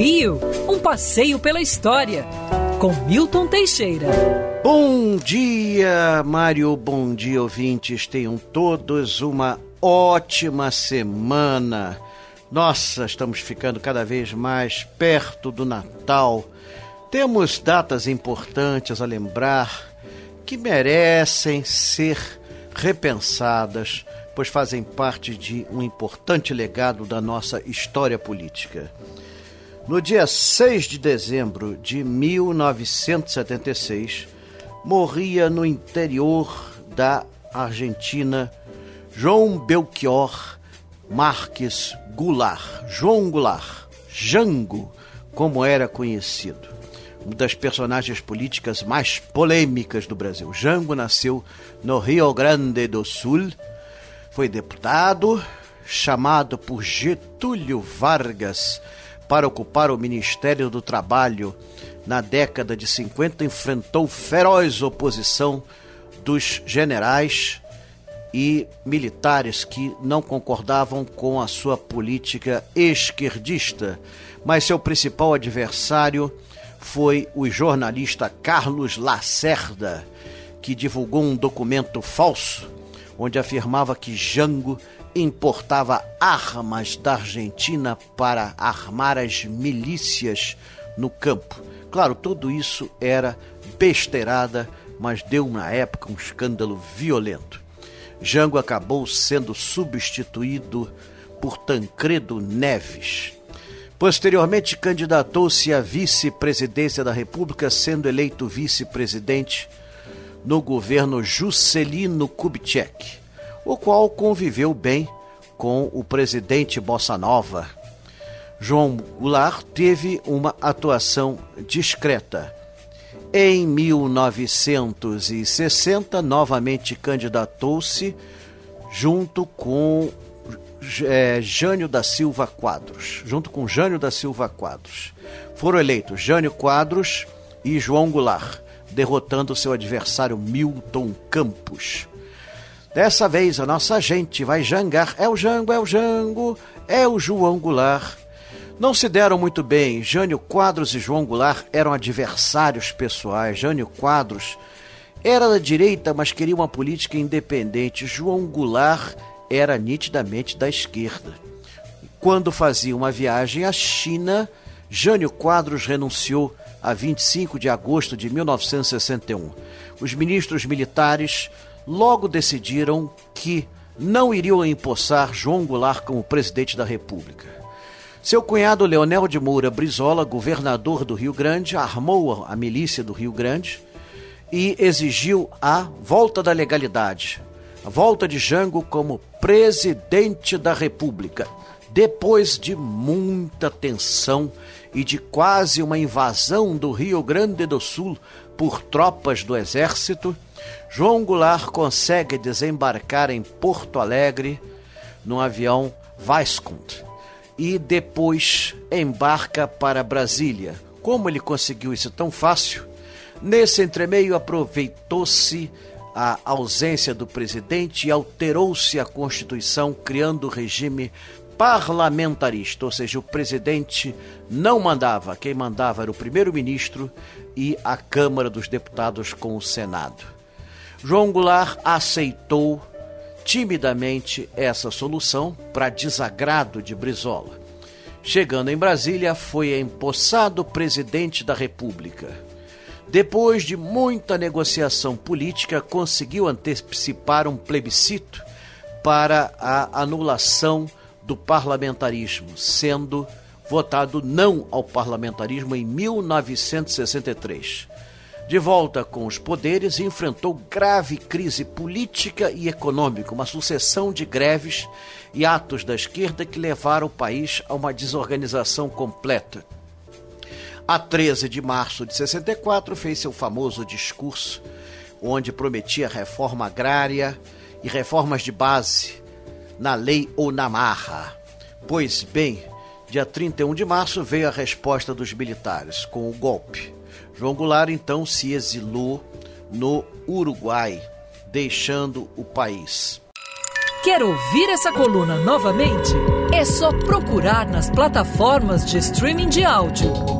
Rio, um passeio pela história, com Milton Teixeira. Bom dia, Mário, bom dia, ouvintes. Tenham todos uma ótima semana. Nossa, estamos ficando cada vez mais perto do Natal. Temos datas importantes a lembrar que merecem ser repensadas, pois fazem parte de um importante legado da nossa história política. No dia 6 de dezembro de 1976, morria no interior da Argentina João Belchior Marques Goulart, João Goulart, Jango, como era conhecido. Uma das personagens políticas mais polêmicas do Brasil. Jango nasceu no Rio Grande do Sul, foi deputado, chamado por Getúlio Vargas para ocupar o Ministério do Trabalho. Na década de 50, enfrentou feroz oposição dos generais e militares que não concordavam com a sua política esquerdista, mas seu principal adversário foi o jornalista Carlos Lacerda, que divulgou um documento falso onde afirmava que Jango importava armas da Argentina para armar as milícias no campo. Claro, tudo isso era besteirada, mas deu na época um escândalo violento. Jango acabou sendo substituído por Tancredo Neves. Posteriormente, candidatou-se à vice-presidência da República, sendo eleito vice-presidente no governo Juscelino Kubitschek o qual conviveu bem com o presidente Bossa Nova. João Goulart teve uma atuação discreta. Em 1960, novamente candidatou-se junto com é, Jânio da Silva Quadros. Junto com Jânio da Silva Quadros. Foram eleitos Jânio Quadros e João Goulart, derrotando seu adversário Milton Campos. Dessa vez a nossa gente vai jangar. É o Jango, é o Jango, é o João Goulart. Não se deram muito bem. Jânio Quadros e João Goulart eram adversários pessoais. Jânio Quadros era da direita, mas queria uma política independente. João Goulart era nitidamente da esquerda. Quando fazia uma viagem à China, Jânio Quadros renunciou a 25 de agosto de 1961. Os ministros militares logo decidiram que não iriam empossar João Goulart como presidente da República. Seu cunhado Leonel de Moura Brizola, governador do Rio Grande, armou a milícia do Rio Grande e exigiu a volta da legalidade, a volta de Jango como presidente da República. Depois de muita tensão e de quase uma invasão do Rio Grande do Sul por tropas do exército, João Goulart consegue desembarcar em Porto Alegre num avião Viscount e depois embarca para Brasília. Como ele conseguiu isso tão fácil? Nesse entremeio aproveitou-se a ausência do presidente alterou-se a Constituição, criando o regime parlamentarista, ou seja, o presidente não mandava, quem mandava era o primeiro-ministro e a Câmara dos Deputados com o Senado. João Goulart aceitou timidamente essa solução para desagrado de Brizola. Chegando em Brasília, foi empossado presidente da República. Depois de muita negociação política, conseguiu antecipar um plebiscito para a anulação do parlamentarismo, sendo votado não ao parlamentarismo em 1963. De volta com os poderes, enfrentou grave crise política e econômica, uma sucessão de greves e atos da esquerda que levaram o país a uma desorganização completa. A 13 de março de 64, fez seu famoso discurso, onde prometia reforma agrária e reformas de base na lei ou na marra. Pois bem, dia 31 de março veio a resposta dos militares com o golpe. João Goulart então se exilou no Uruguai, deixando o país. Quer ouvir essa coluna novamente? É só procurar nas plataformas de streaming de áudio.